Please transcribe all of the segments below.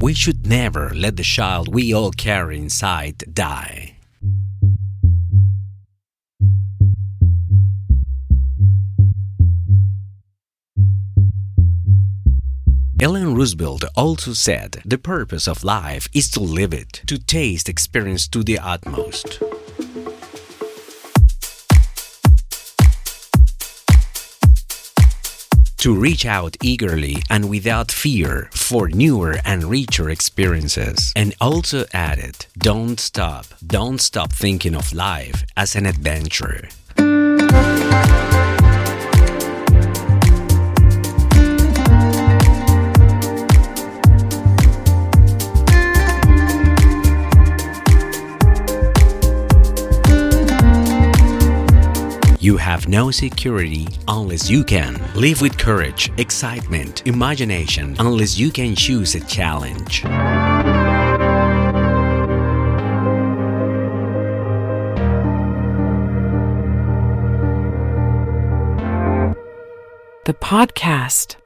We should never let the child we all carry inside die. Ellen Roosevelt also said the purpose of life is to live it, to taste experience to the utmost. To reach out eagerly and without fear for newer and richer experiences. And also added, don't stop, don't stop thinking of life as an adventure. You have no security unless you can. Live with courage, excitement, imagination, unless you can choose a challenge. The podcast.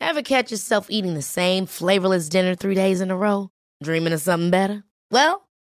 Ever catch yourself eating the same flavorless dinner three days in a row? Dreaming of something better? Well,